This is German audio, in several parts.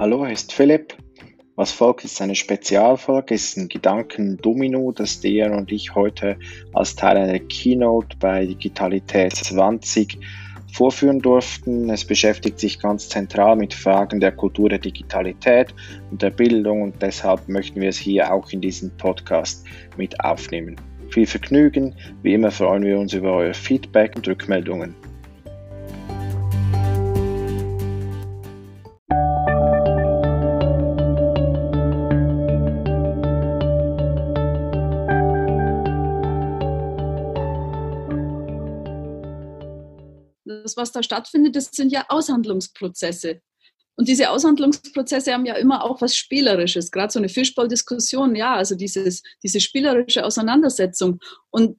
Hallo, hier ist Philipp. Was folgt ist eine Spezialfolge, ist ein Gedankendomino, das der und ich heute als Teil einer Keynote bei Digitalität 20 vorführen durften. Es beschäftigt sich ganz zentral mit Fragen der Kultur der Digitalität und der Bildung und deshalb möchten wir es hier auch in diesem Podcast mit aufnehmen. Viel Vergnügen, wie immer freuen wir uns über euer Feedback und Rückmeldungen. Was da stattfindet, das sind ja Aushandlungsprozesse. Und diese Aushandlungsprozesse haben ja immer auch was Spielerisches, gerade so eine Fischballdiskussion, ja, also dieses, diese spielerische Auseinandersetzung. Und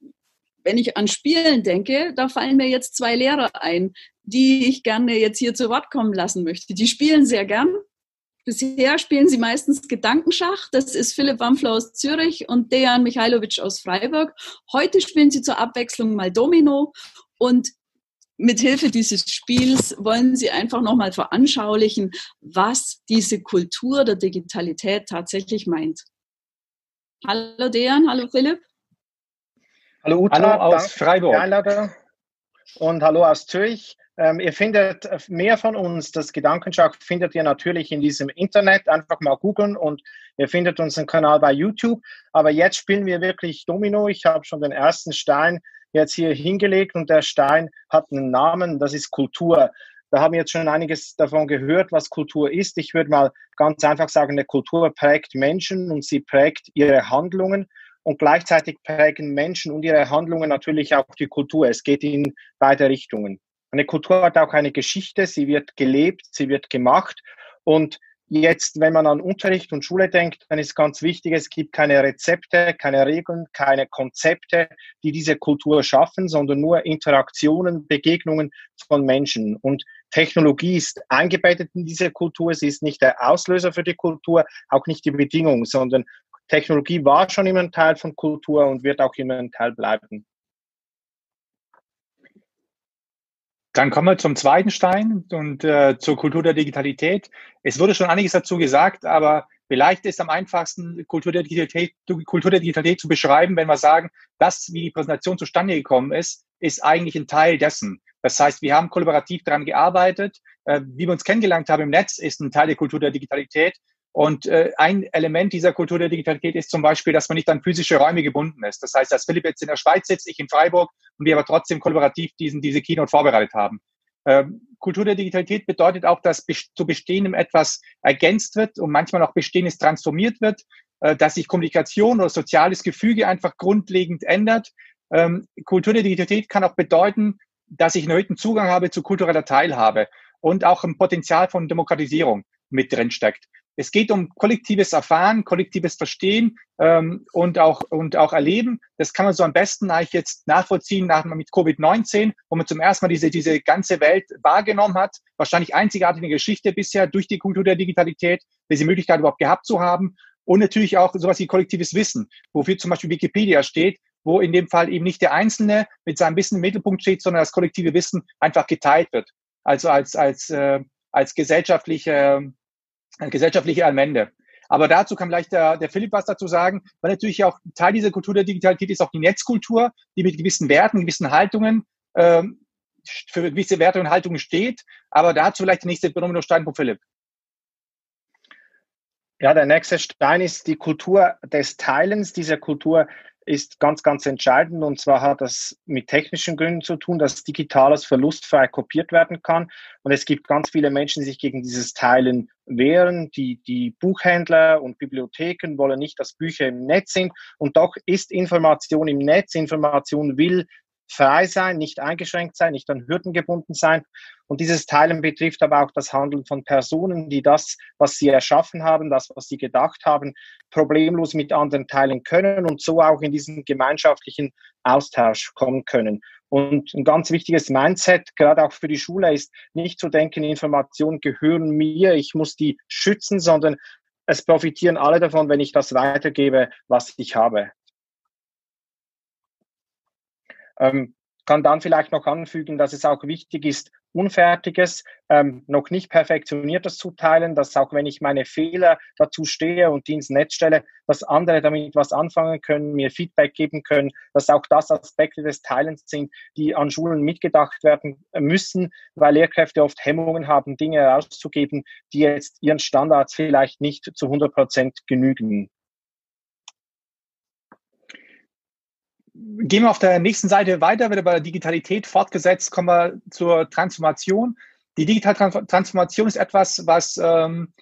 wenn ich an Spielen denke, da fallen mir jetzt zwei Lehrer ein, die ich gerne jetzt hier zu Wort kommen lassen möchte. Die spielen sehr gern. Bisher spielen sie meistens Gedankenschach. Das ist Philipp Wampfler aus Zürich und Dejan Michailovic aus Freiburg. Heute spielen sie zur Abwechslung mal Domino. Und mit Hilfe dieses Spiels wollen Sie einfach nochmal veranschaulichen, was diese Kultur der Digitalität tatsächlich meint. Hallo Dejan, hallo Philipp. Hallo Uta, hallo aus Freiburg. Und hallo aus Zürich. Ähm, ihr findet mehr von uns, das Gedankenschach findet ihr natürlich in diesem Internet. Einfach mal googeln und ihr findet unseren Kanal bei YouTube. Aber jetzt spielen wir wirklich Domino. Ich habe schon den ersten Stein jetzt hier hingelegt und der Stein hat einen Namen, das ist Kultur. Da haben wir jetzt schon einiges davon gehört, was Kultur ist. Ich würde mal ganz einfach sagen, eine Kultur prägt Menschen und sie prägt ihre Handlungen und gleichzeitig prägen Menschen und ihre Handlungen natürlich auch die Kultur. Es geht in beide Richtungen. Eine Kultur hat auch eine Geschichte, sie wird gelebt, sie wird gemacht und Jetzt, wenn man an Unterricht und Schule denkt, dann ist ganz wichtig, es gibt keine Rezepte, keine Regeln, keine Konzepte, die diese Kultur schaffen, sondern nur Interaktionen, Begegnungen von Menschen. Und Technologie ist eingebettet in diese Kultur. Sie ist nicht der Auslöser für die Kultur, auch nicht die Bedingung, sondern Technologie war schon immer ein Teil von Kultur und wird auch immer ein Teil bleiben. Dann kommen wir zum zweiten Stein und äh, zur Kultur der Digitalität. Es wurde schon einiges dazu gesagt, aber vielleicht ist am einfachsten, Kultur der Digitalität, Kultur der Digitalität zu beschreiben, wenn wir sagen, das, wie die Präsentation zustande gekommen ist, ist eigentlich ein Teil dessen. Das heißt, wir haben kollaborativ daran gearbeitet. Äh, wie wir uns kennengelernt haben im Netz, ist ein Teil der Kultur der Digitalität. Und äh, ein Element dieser Kultur der Digitalität ist zum Beispiel, dass man nicht an physische Räume gebunden ist. Das heißt, dass Philipp jetzt in der Schweiz sitzt, ich in Freiburg und wir aber trotzdem kollaborativ diesen, diese Keynote vorbereitet haben. Ähm, Kultur der Digitalität bedeutet auch, dass zu Bestehendem etwas ergänzt wird und manchmal auch Bestehendes transformiert wird, äh, dass sich Kommunikation oder soziales Gefüge einfach grundlegend ändert. Ähm, Kultur der Digitalität kann auch bedeuten, dass ich einen erhöhten Zugang habe zu kultureller Teilhabe und auch ein Potenzial von Demokratisierung mit drin steckt. Es geht um kollektives Erfahren, kollektives Verstehen ähm, und, auch, und auch Erleben. Das kann man so am besten eigentlich jetzt nachvollziehen nach, mit Covid-19, wo man zum ersten Mal diese, diese ganze Welt wahrgenommen hat. Wahrscheinlich einzigartige Geschichte bisher durch die Kultur der Digitalität, diese Möglichkeit überhaupt gehabt zu haben. Und natürlich auch sowas wie kollektives Wissen, wofür zum Beispiel Wikipedia steht, wo in dem Fall eben nicht der Einzelne mit seinem Wissen im Mittelpunkt steht, sondern das kollektive Wissen einfach geteilt wird. Also als, als, äh, als gesellschaftliche gesellschaftliche Allmende. Aber dazu kann vielleicht der, der Philipp was dazu sagen, weil natürlich auch Teil dieser Kultur der Digitalität ist auch die Netzkultur, die mit gewissen Werten, gewissen Haltungen ähm, für gewisse Werte und Haltungen steht. Aber dazu vielleicht der nächste Dominostein von Philipp. Ja, der nächste Stein ist die Kultur des Teilens. Diese Kultur ist ganz, ganz entscheidend. Und zwar hat das mit technischen Gründen zu tun, dass Digitales verlustfrei kopiert werden kann. Und es gibt ganz viele Menschen, die sich gegen dieses Teilen wehren. Die, die Buchhändler und Bibliotheken wollen nicht, dass Bücher im Netz sind. Und doch ist Information im Netz. Information will frei sein, nicht eingeschränkt sein, nicht an Hürden gebunden sein. Und dieses Teilen betrifft aber auch das Handeln von Personen, die das, was sie erschaffen haben, das, was sie gedacht haben, problemlos mit anderen teilen können und so auch in diesen gemeinschaftlichen Austausch kommen können. Und ein ganz wichtiges Mindset, gerade auch für die Schule, ist nicht zu denken, Informationen gehören mir, ich muss die schützen, sondern es profitieren alle davon, wenn ich das weitergebe, was ich habe. Ähm, kann dann vielleicht noch anfügen, dass es auch wichtig ist, Unfertiges, ähm, noch nicht perfektioniertes zu teilen, dass auch wenn ich meine Fehler dazu stehe und die ins Netz stelle, dass andere damit was anfangen können, mir Feedback geben können, dass auch das Aspekte des Teilens sind, die an Schulen mitgedacht werden müssen, weil Lehrkräfte oft Hemmungen haben, Dinge herauszugeben, die jetzt ihren Standards vielleicht nicht zu 100 Prozent genügen. Gehen wir auf der nächsten Seite weiter, wieder bei der Digitalität fortgesetzt, kommen wir zur Transformation. Die digitale Transformation ist etwas, was ähm,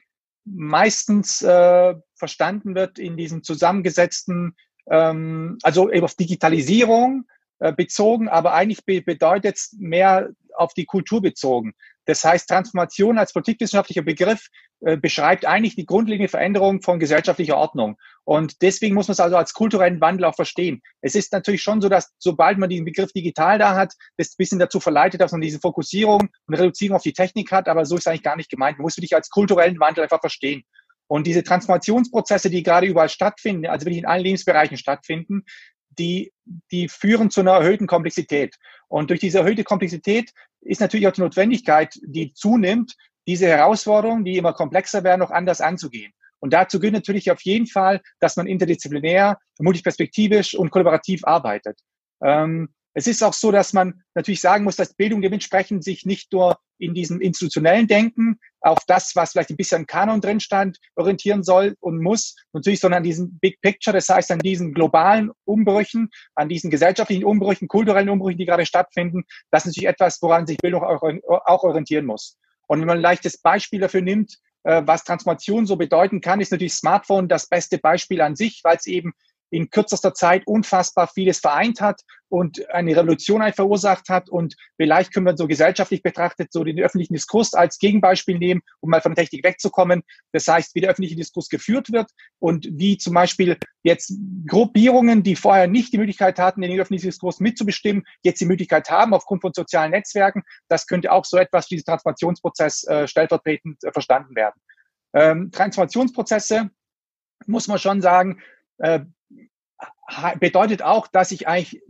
meistens äh, verstanden wird in diesen zusammengesetzten, ähm, also eben auf Digitalisierung äh, bezogen, aber eigentlich be bedeutet es mehr auf die Kultur bezogen. Das heißt, Transformation als politikwissenschaftlicher Begriff äh, beschreibt eigentlich die grundlegende Veränderung von gesellschaftlicher Ordnung. Und deswegen muss man es also als kulturellen Wandel auch verstehen. Es ist natürlich schon so, dass sobald man diesen Begriff digital da hat, das ein bisschen dazu verleitet, dass man diese Fokussierung und Reduzierung auf die Technik hat, aber so ist eigentlich gar nicht gemeint. Man muss wirklich als kulturellen Wandel einfach verstehen. Und diese Transformationsprozesse, die gerade überall stattfinden, also wirklich in allen Lebensbereichen stattfinden, die, die führen zu einer erhöhten Komplexität. Und durch diese erhöhte Komplexität ist natürlich auch die Notwendigkeit, die zunimmt, diese Herausforderungen, die immer komplexer werden, noch anders anzugehen. Und dazu gehört natürlich auf jeden Fall, dass man interdisziplinär, multiperspektivisch und kollaborativ arbeitet. Ähm, es ist auch so, dass man natürlich sagen muss, dass Bildung dementsprechend sich nicht nur in diesem institutionellen Denken auf das, was vielleicht ein bisschen Kanon drin stand, orientieren soll und muss, natürlich, sondern an diesem Big Picture, das heißt an diesen globalen Umbrüchen, an diesen gesellschaftlichen Umbrüchen, kulturellen Umbrüchen, die gerade stattfinden. Das ist natürlich etwas, woran sich Bildung auch orientieren muss. Und wenn man ein leichtes Beispiel dafür nimmt, äh, was Transformation so bedeuten kann, ist natürlich Smartphone das beste Beispiel an sich, weil es eben in kürzester Zeit unfassbar vieles vereint hat und eine Revolution verursacht hat. Und vielleicht können wir so gesellschaftlich betrachtet so den öffentlichen Diskurs als Gegenbeispiel nehmen, um mal von der Technik wegzukommen. Das heißt, wie der öffentliche Diskurs geführt wird und wie zum Beispiel jetzt Gruppierungen, die vorher nicht die Möglichkeit hatten, den öffentlichen Diskurs mitzubestimmen, jetzt die Möglichkeit haben aufgrund von sozialen Netzwerken. Das könnte auch so etwas wie dieser Transformationsprozess äh, stellvertretend äh, verstanden werden. Ähm, Transformationsprozesse muss man schon sagen, äh, bedeutet auch, dass ich eigentlich,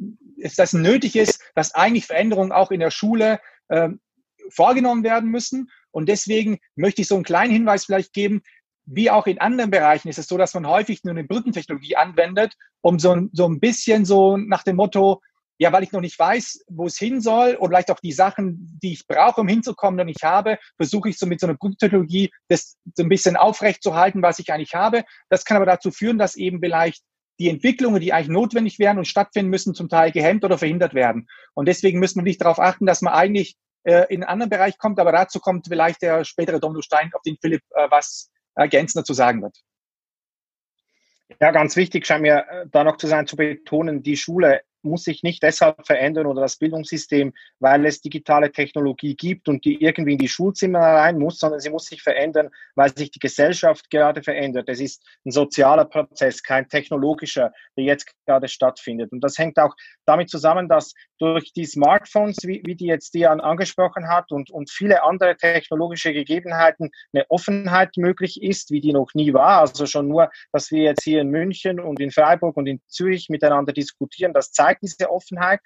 dass nötig ist, dass eigentlich Veränderungen auch in der Schule äh, vorgenommen werden müssen. Und deswegen möchte ich so einen kleinen Hinweis vielleicht geben. Wie auch in anderen Bereichen ist es so, dass man häufig nur eine Brückentechnologie anwendet, um so, so ein bisschen so nach dem Motto, ja, weil ich noch nicht weiß, wo es hin soll und vielleicht auch die Sachen, die ich brauche, um hinzukommen, noch nicht habe, versuche ich so mit so einer Brückentechnologie das so ein bisschen aufrecht zu halten, was ich eigentlich habe. Das kann aber dazu führen, dass eben vielleicht die Entwicklungen, die eigentlich notwendig wären und stattfinden müssen, zum Teil gehemmt oder verhindert werden. Und deswegen müssen wir nicht darauf achten, dass man eigentlich äh, in einen anderen Bereich kommt, aber dazu kommt vielleicht der spätere Domino Stein, auf den Philipp äh, was ergänzender zu sagen wird. Ja, ganz wichtig scheint mir äh, da noch zu sein, zu betonen, die Schule muss sich nicht deshalb verändern oder das Bildungssystem, weil es digitale Technologie gibt und die irgendwie in die Schulzimmer rein muss, sondern sie muss sich verändern, weil sich die Gesellschaft gerade verändert. Es ist ein sozialer Prozess, kein technologischer, der jetzt gerade stattfindet. Und das hängt auch damit zusammen, dass durch die Smartphones, wie, wie die jetzt Dian angesprochen hat, und, und viele andere technologische Gegebenheiten eine Offenheit möglich ist, wie die noch nie war. Also schon nur, dass wir jetzt hier in München und in Freiburg und in Zürich miteinander diskutieren, das zeigt, zeigt diese Offenheit.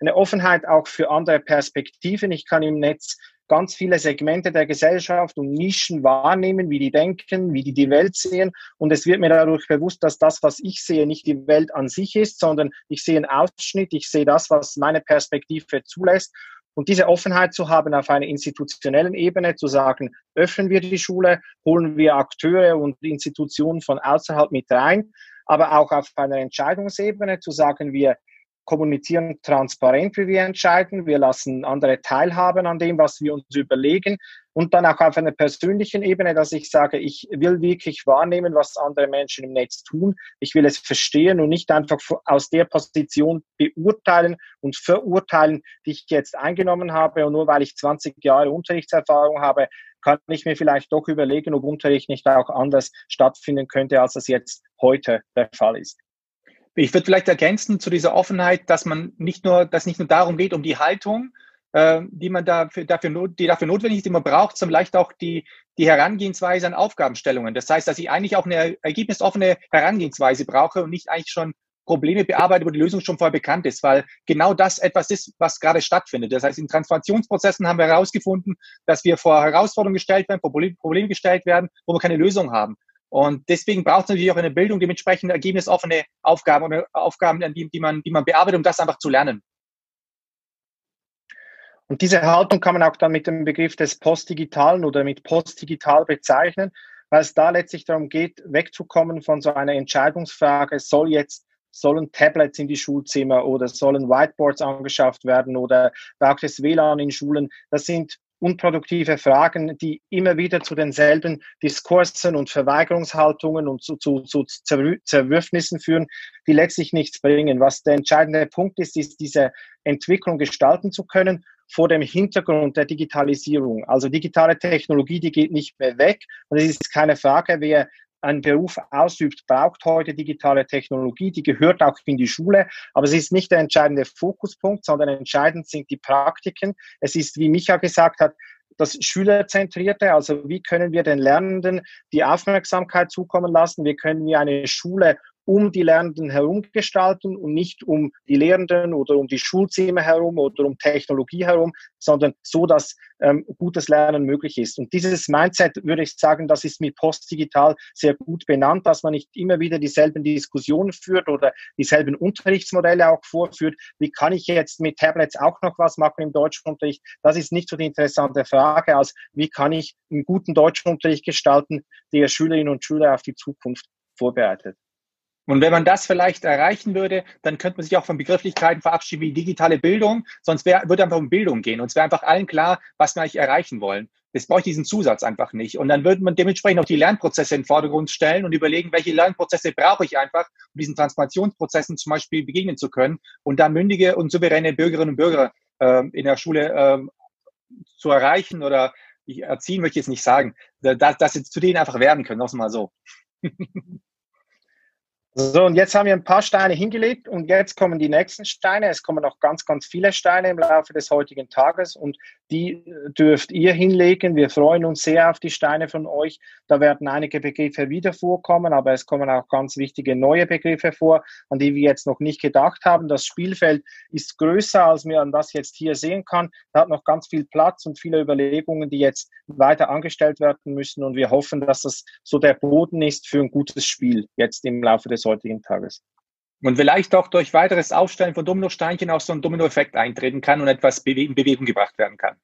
Eine Offenheit auch für andere Perspektiven. Ich kann im Netz ganz viele Segmente der Gesellschaft und Nischen wahrnehmen, wie die denken, wie die die Welt sehen. Und es wird mir dadurch bewusst, dass das, was ich sehe, nicht die Welt an sich ist, sondern ich sehe einen Ausschnitt, ich sehe das, was meine Perspektive zulässt. Und diese Offenheit zu haben auf einer institutionellen Ebene, zu sagen, öffnen wir die Schule, holen wir Akteure und Institutionen von außerhalb mit rein, aber auch auf einer Entscheidungsebene zu sagen, wir kommunizieren transparent, wie wir entscheiden. Wir lassen andere teilhaben an dem, was wir uns überlegen. Und dann auch auf einer persönlichen Ebene, dass ich sage, ich will wirklich wahrnehmen, was andere Menschen im Netz tun. Ich will es verstehen und nicht einfach aus der Position beurteilen und verurteilen, die ich jetzt eingenommen habe. Und nur weil ich 20 Jahre Unterrichtserfahrung habe, kann ich mir vielleicht doch überlegen, ob Unterricht nicht auch anders stattfinden könnte, als es jetzt heute der Fall ist. Ich würde vielleicht ergänzen zu dieser Offenheit, dass man nicht nur, dass nicht nur darum geht, um die Haltung, äh, die man dafür, dafür, die dafür notwendig ist, die man braucht, sondern vielleicht auch die, die Herangehensweise an Aufgabenstellungen. Das heißt, dass ich eigentlich auch eine ergebnisoffene Herangehensweise brauche und nicht eigentlich schon Probleme bearbeitet, wo die Lösung schon vorher bekannt ist, weil genau das etwas ist, was gerade stattfindet. Das heißt, in Transformationsprozessen haben wir herausgefunden, dass wir vor Herausforderungen gestellt werden, vor Probleme gestellt werden, wo wir keine Lösung haben. Und deswegen braucht es natürlich auch eine Bildung, dementsprechend ergebnisoffene Aufgaben oder Aufgaben, die, die, man, die man bearbeitet, um das einfach zu lernen. Und diese Haltung kann man auch dann mit dem Begriff des Postdigitalen oder mit Postdigital bezeichnen, weil es da letztlich darum geht, wegzukommen von so einer Entscheidungsfrage, soll jetzt sollen Tablets in die Schulzimmer oder sollen Whiteboards angeschafft werden oder braucht es WLAN in Schulen? Das sind unproduktive Fragen, die immer wieder zu denselben Diskursen und Verweigerungshaltungen und zu, zu, zu Zerwürfnissen führen, die letztlich nichts bringen. Was der entscheidende Punkt ist, ist diese Entwicklung gestalten zu können vor dem Hintergrund der Digitalisierung. Also digitale Technologie, die geht nicht mehr weg. Und es ist keine Frage, wer einen Beruf ausübt, braucht heute digitale Technologie, die gehört auch in die Schule, aber es ist nicht der entscheidende Fokuspunkt, sondern entscheidend sind die Praktiken. Es ist, wie Micha gesagt hat, das Schülerzentrierte, also wie können wir den Lernenden die Aufmerksamkeit zukommen lassen, wie können wir eine Schule um die Lernenden herum gestalten und nicht um die Lehrenden oder um die Schulzimmer herum oder um Technologie herum, sondern so, dass ähm, gutes Lernen möglich ist. Und dieses Mindset, würde ich sagen, das ist mit Postdigital sehr gut benannt, dass man nicht immer wieder dieselben Diskussionen führt oder dieselben Unterrichtsmodelle auch vorführt. Wie kann ich jetzt mit Tablets auch noch was machen im Deutschunterricht? Das ist nicht so die interessante Frage, als wie kann ich einen guten Deutschunterricht gestalten, der Schülerinnen und Schüler auf die Zukunft vorbereitet. Und wenn man das vielleicht erreichen würde, dann könnte man sich auch von Begrifflichkeiten verabschieden wie digitale Bildung. Sonst wär, würde einfach um Bildung gehen. Und es wäre einfach allen klar, was wir eigentlich erreichen wollen. Das brauche ich diesen Zusatz einfach nicht. Und dann würde man dementsprechend auch die Lernprozesse in den Vordergrund stellen und überlegen, welche Lernprozesse brauche ich einfach, um diesen Transformationsprozessen zum Beispiel begegnen zu können und da mündige und souveräne Bürgerinnen und Bürger äh, in der Schule äh, zu erreichen oder ich erziehen möchte ich jetzt nicht sagen, dass, dass sie zu denen einfach werden können, auch mal so. So, und jetzt haben wir ein paar Steine hingelegt und jetzt kommen die nächsten Steine. Es kommen noch ganz, ganz viele Steine im Laufe des heutigen Tages und die äh, dürft ihr hinlegen. Wir freuen uns sehr auf die Steine von euch. Da werden einige Begriffe wieder vorkommen, aber es kommen auch ganz wichtige neue Begriffe vor, an die wir jetzt noch nicht gedacht haben. Das Spielfeld ist größer, als man das jetzt hier sehen kann. Da hat noch ganz viel Platz und viele Überlegungen, die jetzt weiter angestellt werden müssen. Und wir hoffen, dass das so der Boden ist für ein gutes Spiel jetzt im Laufe des heutigen Tages. Und vielleicht auch durch weiteres Aufstellen von Dominosteinchen auch so ein Dominoeffekt eintreten kann und etwas in Bewegung gebracht werden kann.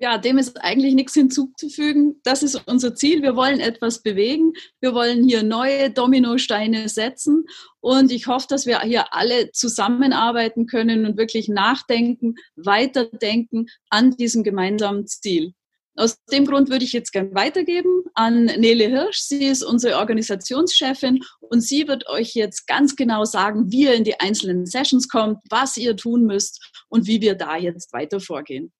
Ja, dem ist eigentlich nichts hinzuzufügen. Das ist unser Ziel. Wir wollen etwas bewegen. Wir wollen hier neue Dominosteine setzen. Und ich hoffe, dass wir hier alle zusammenarbeiten können und wirklich nachdenken, weiterdenken an diesem gemeinsamen Ziel. Aus dem Grund würde ich jetzt gerne weitergeben an Nele Hirsch. Sie ist unsere Organisationschefin und sie wird euch jetzt ganz genau sagen, wie ihr in die einzelnen Sessions kommt, was ihr tun müsst und wie wir da jetzt weiter vorgehen.